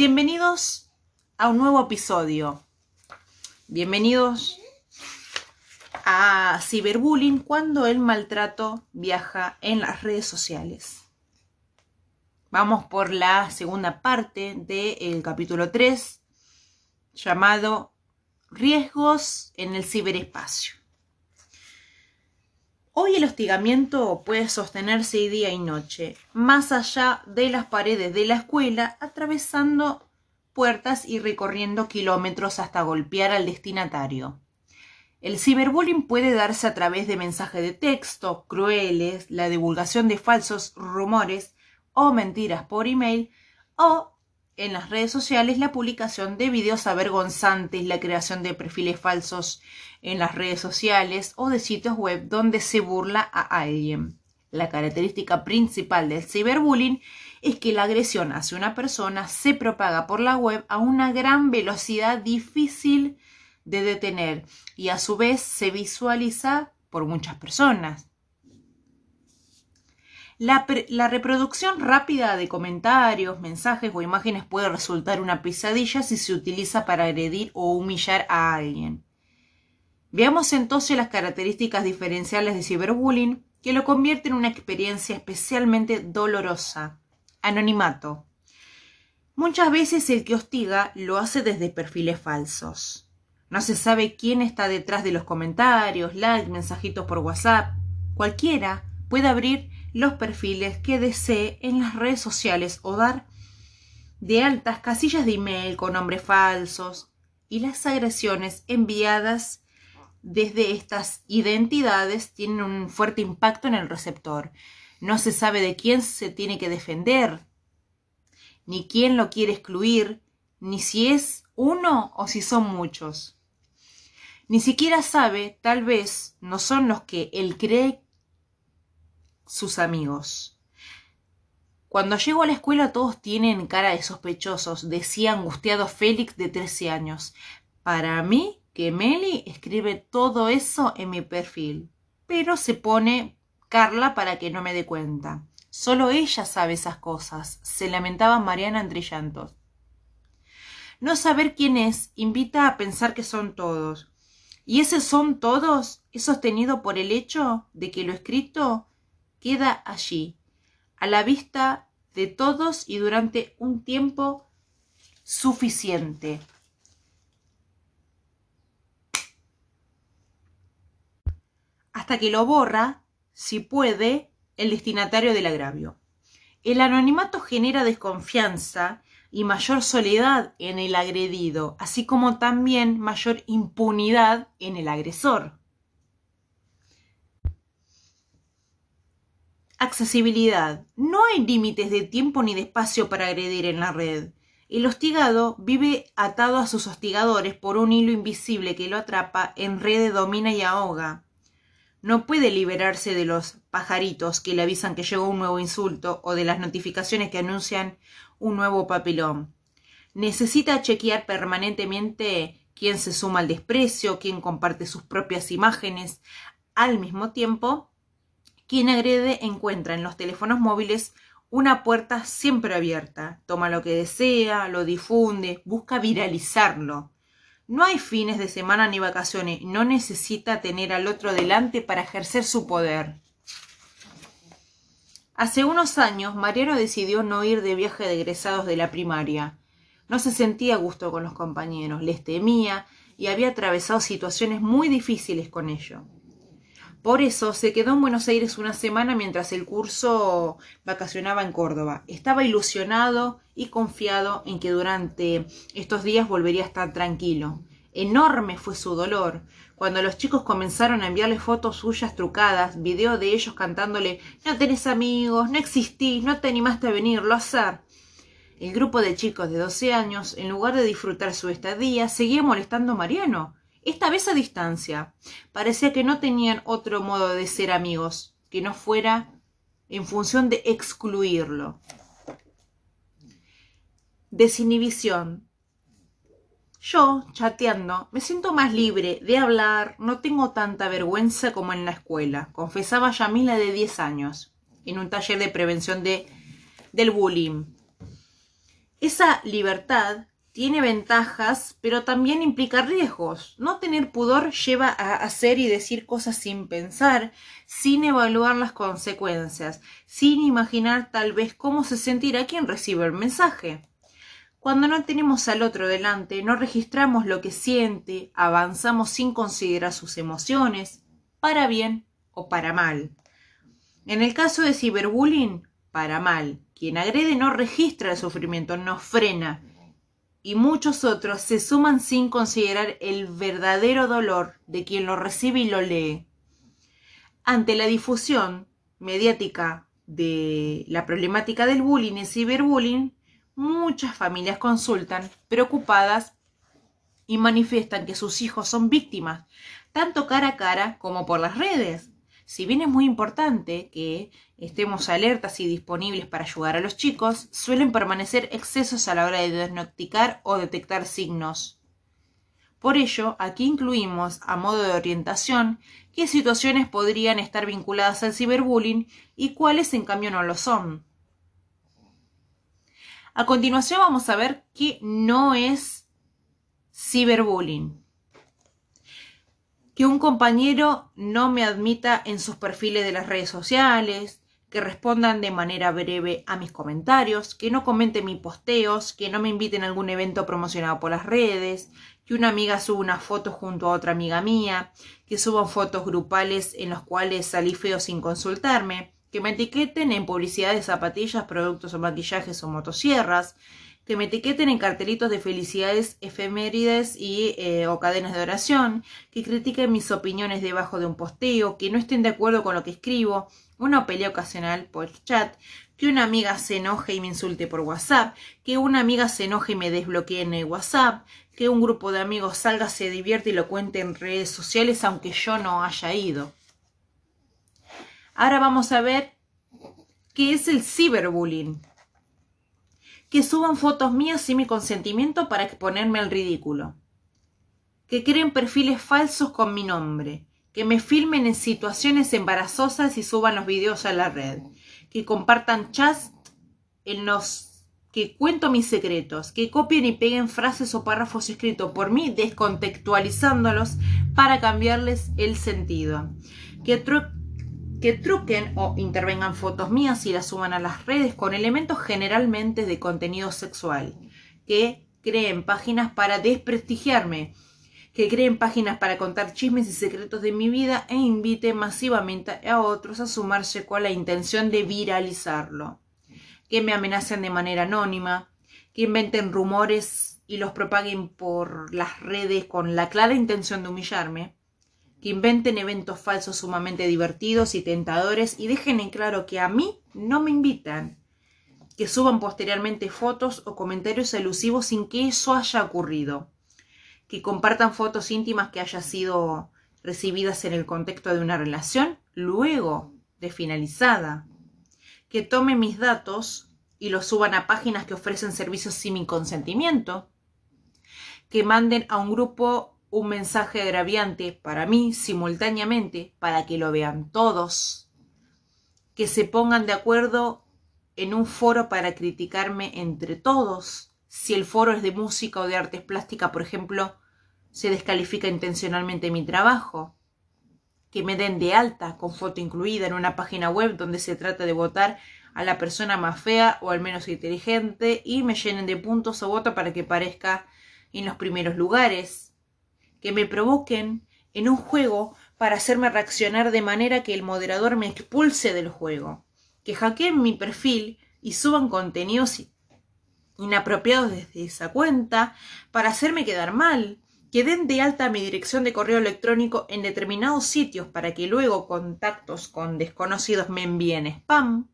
Bienvenidos a un nuevo episodio. Bienvenidos a Ciberbullying cuando el maltrato viaja en las redes sociales. Vamos por la segunda parte del capítulo 3 llamado Riesgos en el ciberespacio. Hoy el hostigamiento puede sostenerse día y noche, más allá de las paredes de la escuela, atravesando puertas y recorriendo kilómetros hasta golpear al destinatario. El ciberbullying puede darse a través de mensajes de texto crueles, la divulgación de falsos rumores o mentiras por email o en las redes sociales la publicación de videos avergonzantes, la creación de perfiles falsos en las redes sociales o de sitios web donde se burla a alguien. La característica principal del ciberbullying es que la agresión hacia una persona se propaga por la web a una gran velocidad difícil de detener y a su vez se visualiza por muchas personas. La, reproducción rápida de comentarios, mensajes o imágenes puede resultar una pesadilla si se utiliza para agredir o humillar a alguien. Veamos entonces las características diferenciales de ciberbullying que lo convierte en una experiencia especialmente dolorosa. Anonimato. Muchas veces el que hostiga lo hace desde perfiles falsos. No se sabe quién está detrás de los comentarios, likes, mensajitos por WhatsApp. Cualquiera puede abrir los perfiles que desee en las redes sociales o dar de altas casillas de email con nombres falsos y las agresiones enviadas desde estas identidades tienen un fuerte impacto en el receptor. No se sabe de quién se tiene que defender, ni quién lo quiere excluir, ni si es uno o si son muchos. Ni siquiera sabe, tal vez, no son los que él cree sus amigos. Cuando llego a la escuela todos tienen cara de sospechosos, decía angustiado Félix de 13 años. Para mí, que Meli escribe todo eso en mi perfil, pero se pone Carla para que no me dé cuenta. Solo ella sabe esas cosas, se lamentaba Mariana entre llantos. No saber quién es invita a pensar que son todos. Y ese son todos es sostenido por el hecho de que lo escrito queda allí, a la vista de todos y durante un tiempo suficiente. Hasta que lo borra, si puede, el destinatario del agravio. El anonimato genera desconfianza y mayor soledad en el agredido, así como también mayor impunidad en el agresor. Accesibilidad. No hay límites de tiempo ni de espacio para agredir en la red. El hostigado vive atado a sus hostigadores por un hilo invisible que lo atrapa, enrede, domina y ahoga. No puede liberarse de los pajaritos que le avisan que llegó un nuevo insulto o de las notificaciones que anuncian un nuevo papilón. Necesita chequear permanentemente quién se suma al desprecio, quién comparte sus propias imágenes, al mismo tiempo quien agrede encuentra en los teléfonos móviles una puerta siempre abierta. Toma lo que desea, lo difunde, busca viralizarlo. No hay fines de semana ni vacaciones, no necesita tener al otro delante para ejercer su poder. Hace unos años, Mariano decidió no ir de viaje de egresados de la primaria. No se sentía a gusto con los compañeros, les temía y había atravesado situaciones muy difíciles con ello. Por eso se quedó en Buenos Aires una semana mientras el curso vacacionaba en Córdoba. Estaba ilusionado y confiado en que durante estos días volvería a estar tranquilo. Enorme fue su dolor cuando los chicos comenzaron a enviarle fotos suyas trucadas, video de ellos cantándole No tenés amigos, no existís, no te animaste a venir, lo hacer. El grupo de chicos de 12 años, en lugar de disfrutar su estadía, seguía molestando a Mariano esta vez a distancia. Parecía que no tenían otro modo de ser amigos, que no fuera en función de excluirlo. Desinhibición. Yo, chateando, me siento más libre de hablar, no tengo tanta vergüenza como en la escuela, confesaba Yamila de 10 años, en un taller de prevención de, del bullying. Esa libertad tiene ventajas, pero también implica riesgos. No tener pudor lleva a hacer y decir cosas sin pensar, sin evaluar las consecuencias, sin imaginar tal vez cómo se sentirá quien recibe el mensaje. Cuando no tenemos al otro delante, no registramos lo que siente, avanzamos sin considerar sus emociones, para bien o para mal. En el caso de ciberbullying, para mal. Quien agrede no registra el sufrimiento, no frena, y muchos otros se suman sin considerar el verdadero dolor de quien lo recibe y lo lee. Ante la difusión mediática de la problemática del bullying y ciberbullying, muchas familias consultan preocupadas y manifiestan que sus hijos son víctimas, tanto cara a cara como por las redes. Si bien es muy importante que estemos alertas y disponibles para ayudar a los chicos, suelen permanecer excesos a la hora de diagnosticar o detectar signos. Por ello, aquí incluimos, a modo de orientación, qué situaciones podrían estar vinculadas al ciberbullying y cuáles en cambio no lo son. A continuación vamos a ver qué no es ciberbullying que un compañero no me admita en sus perfiles de las redes sociales, que respondan de manera breve a mis comentarios, que no comenten mis posteos, que no me inviten a algún evento promocionado por las redes, que una amiga suba una foto junto a otra amiga mía, que suban fotos grupales en los cuales salí feo sin consultarme, que me etiqueten en publicidad de zapatillas, productos o maquillajes o motosierras, que me etiqueten en cartelitos de felicidades efemérides y eh, o cadenas de oración, que critiquen mis opiniones debajo de un posteo, que no estén de acuerdo con lo que escribo, una pelea ocasional por chat, que una amiga se enoje y me insulte por WhatsApp, que una amiga se enoje y me desbloquee en el WhatsApp, que un grupo de amigos salga, se divierte y lo cuente en redes sociales aunque yo no haya ido. Ahora vamos a ver qué es el ciberbullying que suban fotos mías sin mi consentimiento para exponerme al ridículo, que creen perfiles falsos con mi nombre, que me filmen en situaciones embarazosas y suban los videos a la red, que compartan chats en los que cuento mis secretos, que copien y peguen frases o párrafos escritos por mí descontextualizándolos para cambiarles el sentido, que, que truquen o intervengan fotos mías y las suban a las redes con elementos generalmente de contenido sexual, que creen páginas para desprestigiarme, que creen páginas para contar chismes y secretos de mi vida e inviten masivamente a otros a sumarse con la intención de viralizarlo, que me amenacen de manera anónima, que inventen rumores y los propaguen por las redes con la clara intención de humillarme, que inventen eventos falsos sumamente divertidos y tentadores y dejen en claro que a mí no me invitan, que suban posteriormente fotos o comentarios alusivos sin que eso haya ocurrido, que compartan fotos íntimas que hayan sido recibidas en el contexto de una relación luego de finalizada, que tomen mis datos y los suban a páginas que ofrecen servicios sin mi consentimiento, que manden a un grupo un mensaje agraviante para mí simultáneamente para que lo vean todos, que se pongan de acuerdo en un foro para criticarme entre todos. Si el foro es de música o de artes plásticas, por ejemplo, se descalifica intencionalmente mi trabajo. Que me den de alta con foto incluida en una página web donde se trata de votar a la persona más fea o al menos inteligente y me llenen de puntos o voto para que parezca en los primeros lugares que me provoquen en un juego para hacerme reaccionar de manera que el moderador me expulse del juego, que hackeen mi perfil y suban contenidos inapropiados desde esa cuenta para hacerme quedar mal, que den de alta mi dirección de correo electrónico en determinados sitios para que luego contactos con desconocidos me envíen spam,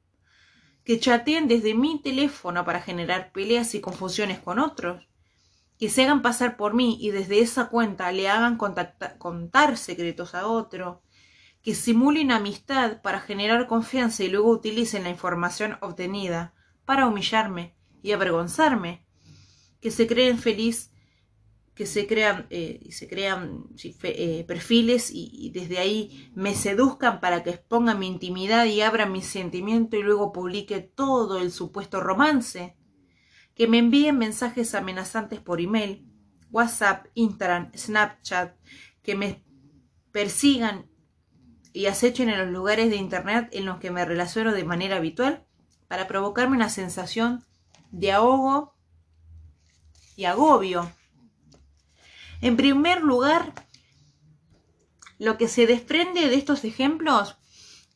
que chateen desde mi teléfono para generar peleas y confusiones con otros, que se hagan pasar por mí y desde esa cuenta le hagan contar secretos a otro, que simulen amistad para generar confianza y luego utilicen la información obtenida para humillarme y avergonzarme, que se creen feliz, que se crean, eh, se crean eh, perfiles y, desde ahí me seduzcan para que expongan mi intimidad y abran mi sentimiento y luego publique todo el supuesto romance, que me envíen mensajes amenazantes por email, WhatsApp, Instagram, Snapchat, que me persigan y acechen en los lugares de Internet en los que me relaciono de manera habitual para provocarme una sensación de ahogo y agobio. En primer lugar, lo que se desprende de estos ejemplos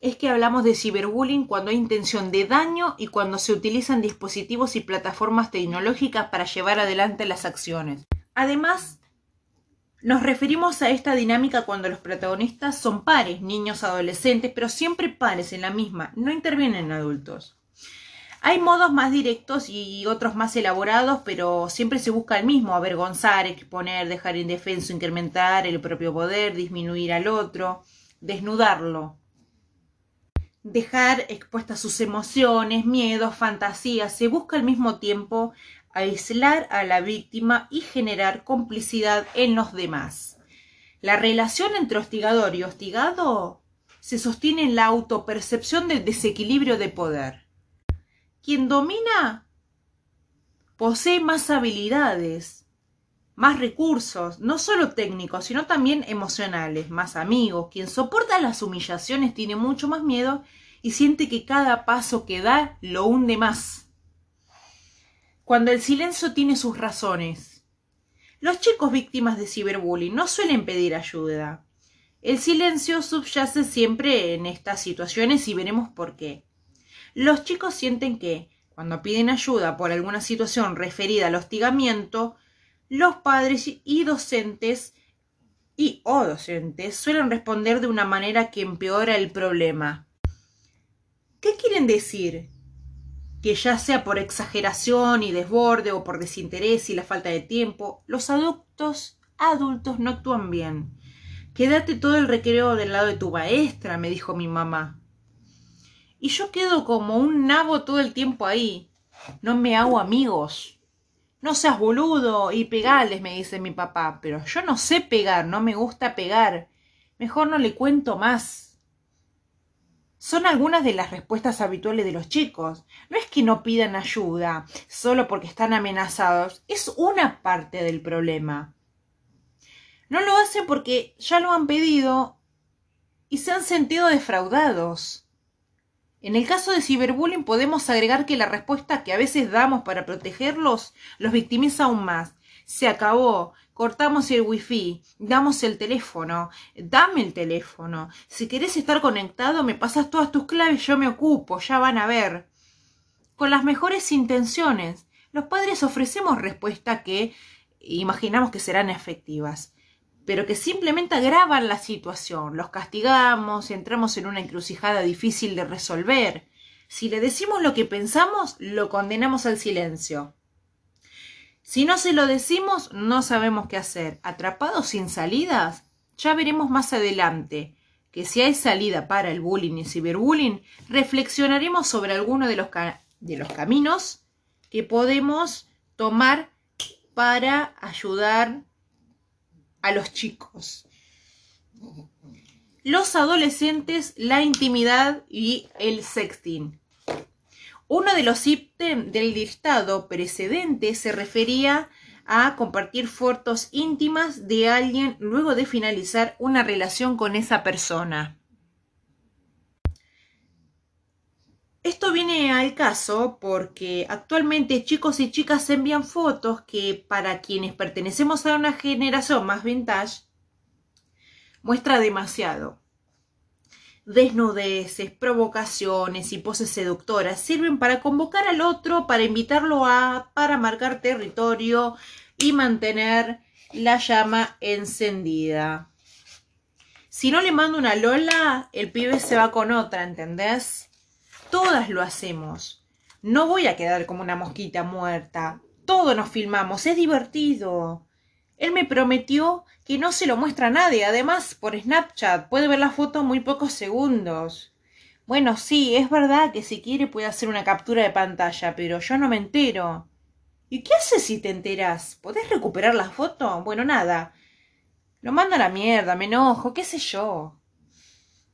es que hablamos de ciberbullying cuando hay intención de daño y cuando se utilizan dispositivos y plataformas tecnológicas para llevar adelante las acciones. Además, nos referimos a esta dinámica cuando los protagonistas son pares, niños, adolescentes, pero siempre pares en la misma, no intervienen adultos. Hay modos más directos y otros más elaborados, pero siempre se busca el mismo, avergonzar, exponer, dejar indefenso, incrementar el propio poder, disminuir al otro, desnudarlo dejar expuestas sus emociones, miedos, fantasías. Se busca al mismo tiempo aislar a la víctima y generar complicidad en los demás. La relación entre hostigador y hostigado se sostiene en la autopercepción del desequilibrio de poder. Quien domina posee más habilidades, más recursos, no solo técnicos, sino también emocionales, más amigos. Quien soporta las humillaciones tiene mucho más miedo y siente que cada paso que da lo hunde más. Cuando el silencio tiene sus razones. Los chicos víctimas de ciberbullying no suelen pedir ayuda. El silencio subyace siempre en estas situaciones y veremos por qué. Los chicos sienten que, cuando piden ayuda por alguna situación referida al hostigamiento, los padres y docentes y o docentes suelen responder de una manera que empeora el problema. ¿Qué quieren decir? Que ya sea por exageración y desborde o por desinterés y la falta de tiempo, los adultos, adultos no actúan bien. Quédate todo el recreo del lado de tu maestra, me dijo mi mamá. Y yo quedo como un nabo todo el tiempo ahí. No me hago amigos. No seas boludo y pegales, me dice mi papá. Pero yo no sé pegar, no me gusta pegar. Mejor no le cuento más son algunas de las respuestas habituales de los chicos. No es que no pidan ayuda solo porque están amenazados, es una parte del problema. No lo hacen porque ya lo han pedido y se han sentido defraudados. En el caso de ciberbullying podemos agregar que la respuesta que a veces damos para protegerlos los victimiza aún más. Se acabó, cortamos el wifi, damos el teléfono, dame el teléfono. Si querés estar conectado, me pasas todas tus claves, yo me ocupo, ya van a ver. Con las mejores intenciones, los padres ofrecemos respuestas que imaginamos que serán efectivas, pero que simplemente agravan la situación, los castigamos, entramos en una encrucijada difícil de resolver. Si le decimos lo que pensamos, lo condenamos al silencio. Si no se lo decimos, no sabemos qué hacer. ¿Atrapados sin salidas? Ya veremos más adelante que si hay salida para el bullying y ciberbullying, reflexionaremos sobre alguno de los, de los caminos que podemos tomar para ayudar a los chicos. Los adolescentes, la intimidad y el sexting. Uno de los ítems del listado precedente se refería a compartir fotos íntimas de alguien luego de finalizar una relación con esa persona. Esto viene al caso porque actualmente chicos y chicas envían fotos que para quienes pertenecemos a una generación más vintage muestra demasiado desnudeces, provocaciones y poses seductoras sirven para convocar al otro, para invitarlo a, para marcar territorio y mantener la llama encendida. Si no le mando una Lola, el pibe se va con otra, ¿entendés? Todas lo hacemos. No voy a quedar como una mosquita muerta. Todos nos filmamos, es divertido. Él me prometió que no se lo muestra a nadie. Además, por Snapchat puede ver la foto muy pocos segundos. Bueno, sí, es verdad que si quiere puede hacer una captura de pantalla, pero yo no me entero. ¿Y qué haces si te enteras? ¿Podés recuperar la foto? Bueno, nada. Lo mando a la mierda, me enojo, qué sé yo.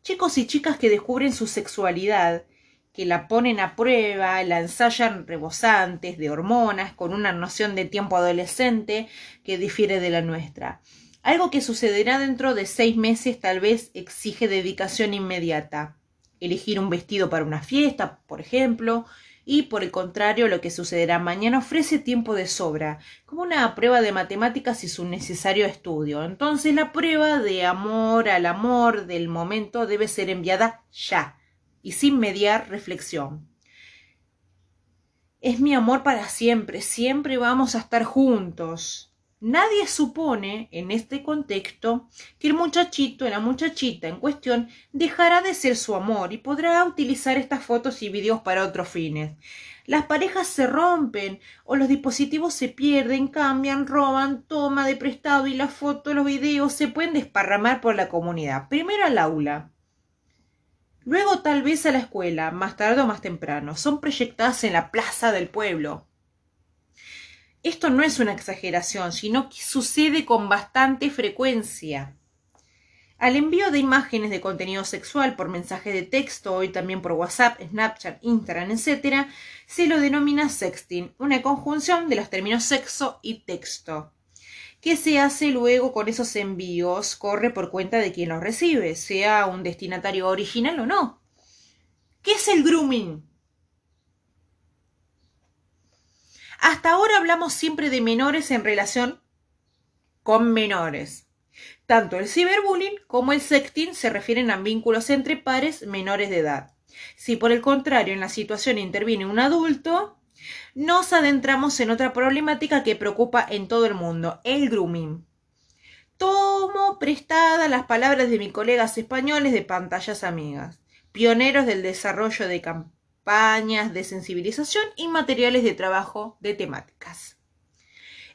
Chicos y chicas que descubren su sexualidad que la ponen a prueba, la ensayan rebosantes de hormonas con una noción de tiempo adolescente que difiere de la nuestra. Algo que sucederá dentro de seis meses tal vez exige dedicación inmediata. Elegir un vestido para una fiesta, por ejemplo, y por el contrario lo que sucederá mañana ofrece tiempo de sobra, como una prueba de matemáticas y su necesario estudio. Entonces la prueba de amor al amor del momento debe ser enviada ya y sin mediar reflexión. Es mi amor para siempre, siempre vamos a estar juntos. Nadie supone, en este contexto, que el muchachito, la muchachita en cuestión, dejará de ser su amor y podrá utilizar estas fotos y videos para otros fines. Las parejas se rompen o los dispositivos se pierden, cambian, roban, toma de prestado y las fotos, los videos se pueden desparramar por la comunidad. Primero al aula. Luego tal vez a la escuela, más tarde o más temprano. Son proyectadas en la plaza del pueblo. Esto no es una exageración, sino que sucede con bastante frecuencia. Al envío de imágenes de contenido sexual por mensaje de texto, hoy también por WhatsApp, Snapchat, Instagram, etc., se lo denomina sexting, una conjunción de los términos sexo y texto. ¿Qué se hace luego con esos envíos? Corre por cuenta de quien los recibe, sea un destinatario original o no. ¿Qué es el grooming? Hasta ahora hablamos siempre de menores en relación con menores. Tanto el ciberbullying como el sexting se refieren a vínculos entre pares menores de edad. Si por el contrario en la situación interviene un adulto, nos adentramos en otra problemática que preocupa en todo el mundo, el grooming. Tomo prestada las palabras de mis colegas españoles de pantallas amigas, pioneros del desarrollo de campañas de sensibilización y materiales de trabajo de temáticas.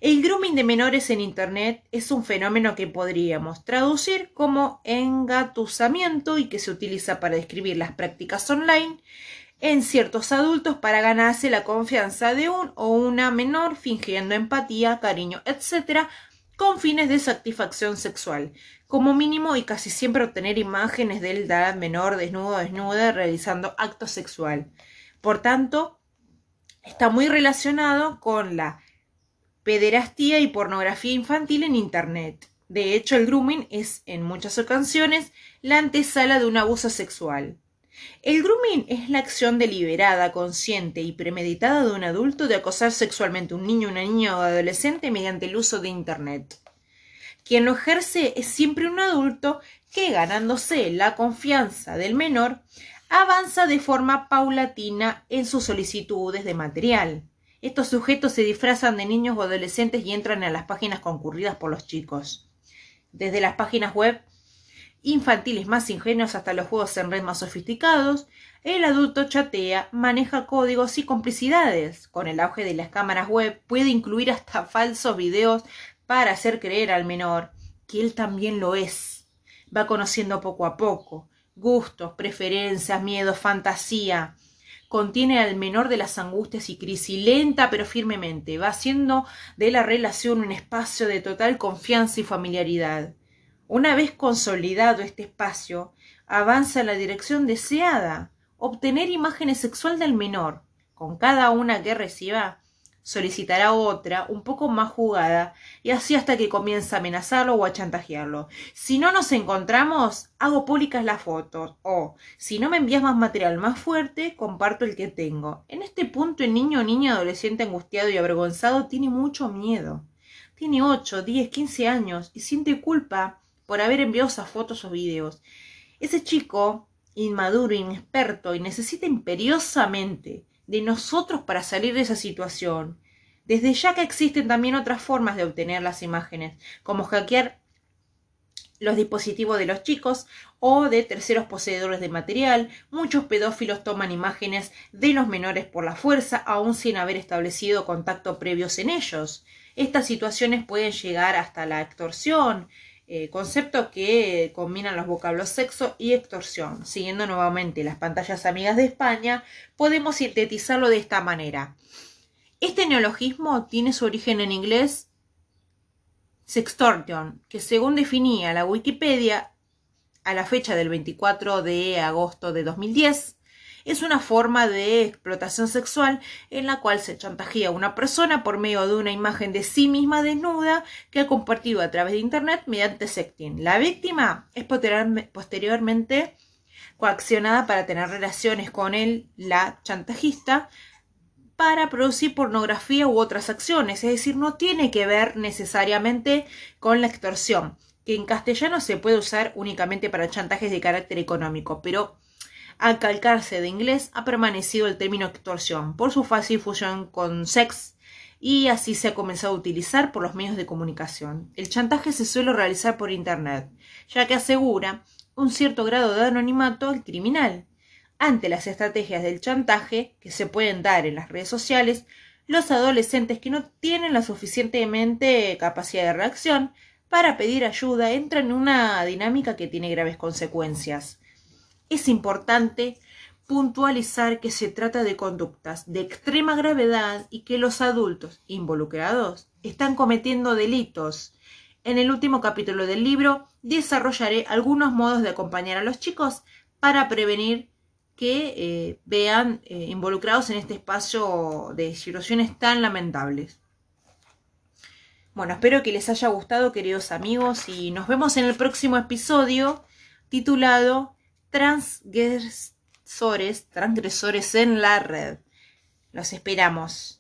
El grooming de menores en Internet es un fenómeno que podríamos traducir como engatusamiento y que se utiliza para describir las prácticas online en ciertos adultos para ganarse la confianza de un o una menor fingiendo empatía, cariño, etc., con fines de satisfacción sexual, como mínimo y casi siempre obtener imágenes del edad menor desnudo o desnuda realizando acto sexual. Por tanto, está muy relacionado con la pederastía y pornografía infantil en Internet. De hecho, el grooming es en muchas ocasiones la antesala de un abuso sexual. El grooming es la acción deliberada, consciente y premeditada de un adulto de acosar sexualmente a un niño, una niña o adolescente mediante el uso de Internet. Quien lo ejerce es siempre un adulto que, ganándose la confianza del menor, avanza de forma paulatina en sus solicitudes de material. Estos sujetos se disfrazan de niños o adolescentes y entran a las páginas concurridas por los chicos. Desde las páginas web infantiles más ingenuos hasta los juegos en red más sofisticados, el adulto chatea, maneja códigos y complicidades. Con el auge de las cámaras web puede incluir hasta falsos videos para hacer creer al menor que él también lo es. Va conociendo poco a poco gustos, preferencias, miedos, fantasía. Contiene al menor de las angustias y crisis, lenta pero firmemente. Va haciendo de la relación un espacio de total confianza y familiaridad. Una vez consolidado este espacio, avanza en la dirección deseada, obtener imágenes sexual del menor. Con cada una que reciba, solicitará otra, un poco más jugada, y así hasta que comience a amenazarlo o a chantajearlo. Si no nos encontramos, hago públicas las fotos, o si no me envías más material más fuerte, comparto el que tengo. En este punto el niño o niña adolescente angustiado y avergonzado tiene mucho miedo. Tiene ocho, diez, quince años y siente culpa por haber enviado esas fotos o videos. Ese chico, inmaduro, inexperto y necesita imperiosamente de nosotros para salir de esa situación. Desde ya que existen también otras formas de obtener las imágenes, como hackear los dispositivos de los chicos o de terceros poseedores de material. Muchos pedófilos toman imágenes de los menores por la fuerza, aún sin haber establecido contacto previos en ellos. Estas situaciones pueden llegar hasta la extorsión, eh, concepto que combinan los vocablos sexo y extorsión. Siguiendo nuevamente las pantallas amigas de España, podemos sintetizarlo de esta manera. Este neologismo tiene su origen en inglés sextortion, que según definía la Wikipedia a la fecha del 24 de agosto de 2010, es una forma de explotación sexual en la cual se chantajea a una persona por medio de una imagen de sí misma desnuda que ha compartido a través de Internet mediante sexting. La víctima es posteriormente coaccionada para tener relaciones con él, la chantajista, para producir pornografía u otras acciones, es decir, no tiene que ver necesariamente con la extorsión, que en castellano se puede usar únicamente para chantajes de carácter económico, pero al calcarse de inglés ha permanecido el término extorsión por su fácil fusión con sex y así se ha comenzado a utilizar por los medios de comunicación. El chantaje se suele realizar por Internet, ya que asegura un cierto grado de anonimato al criminal. Ante las estrategias del chantaje que se pueden dar en las redes sociales, los adolescentes que no tienen la suficientemente capacidad de reacción para pedir ayuda entran en una dinámica que tiene graves consecuencias. Es importante puntualizar que se trata de conductas de extrema gravedad y que los adultos involucrados están cometiendo delitos. En el último capítulo del libro desarrollaré algunos modos de acompañar a los chicos para prevenir que eh, vean eh, involucrados en este espacio de situaciones tan lamentables. Bueno, espero que les haya gustado, queridos amigos, y nos vemos en el próximo episodio titulado transgresores, transgresores en la red. Los esperamos.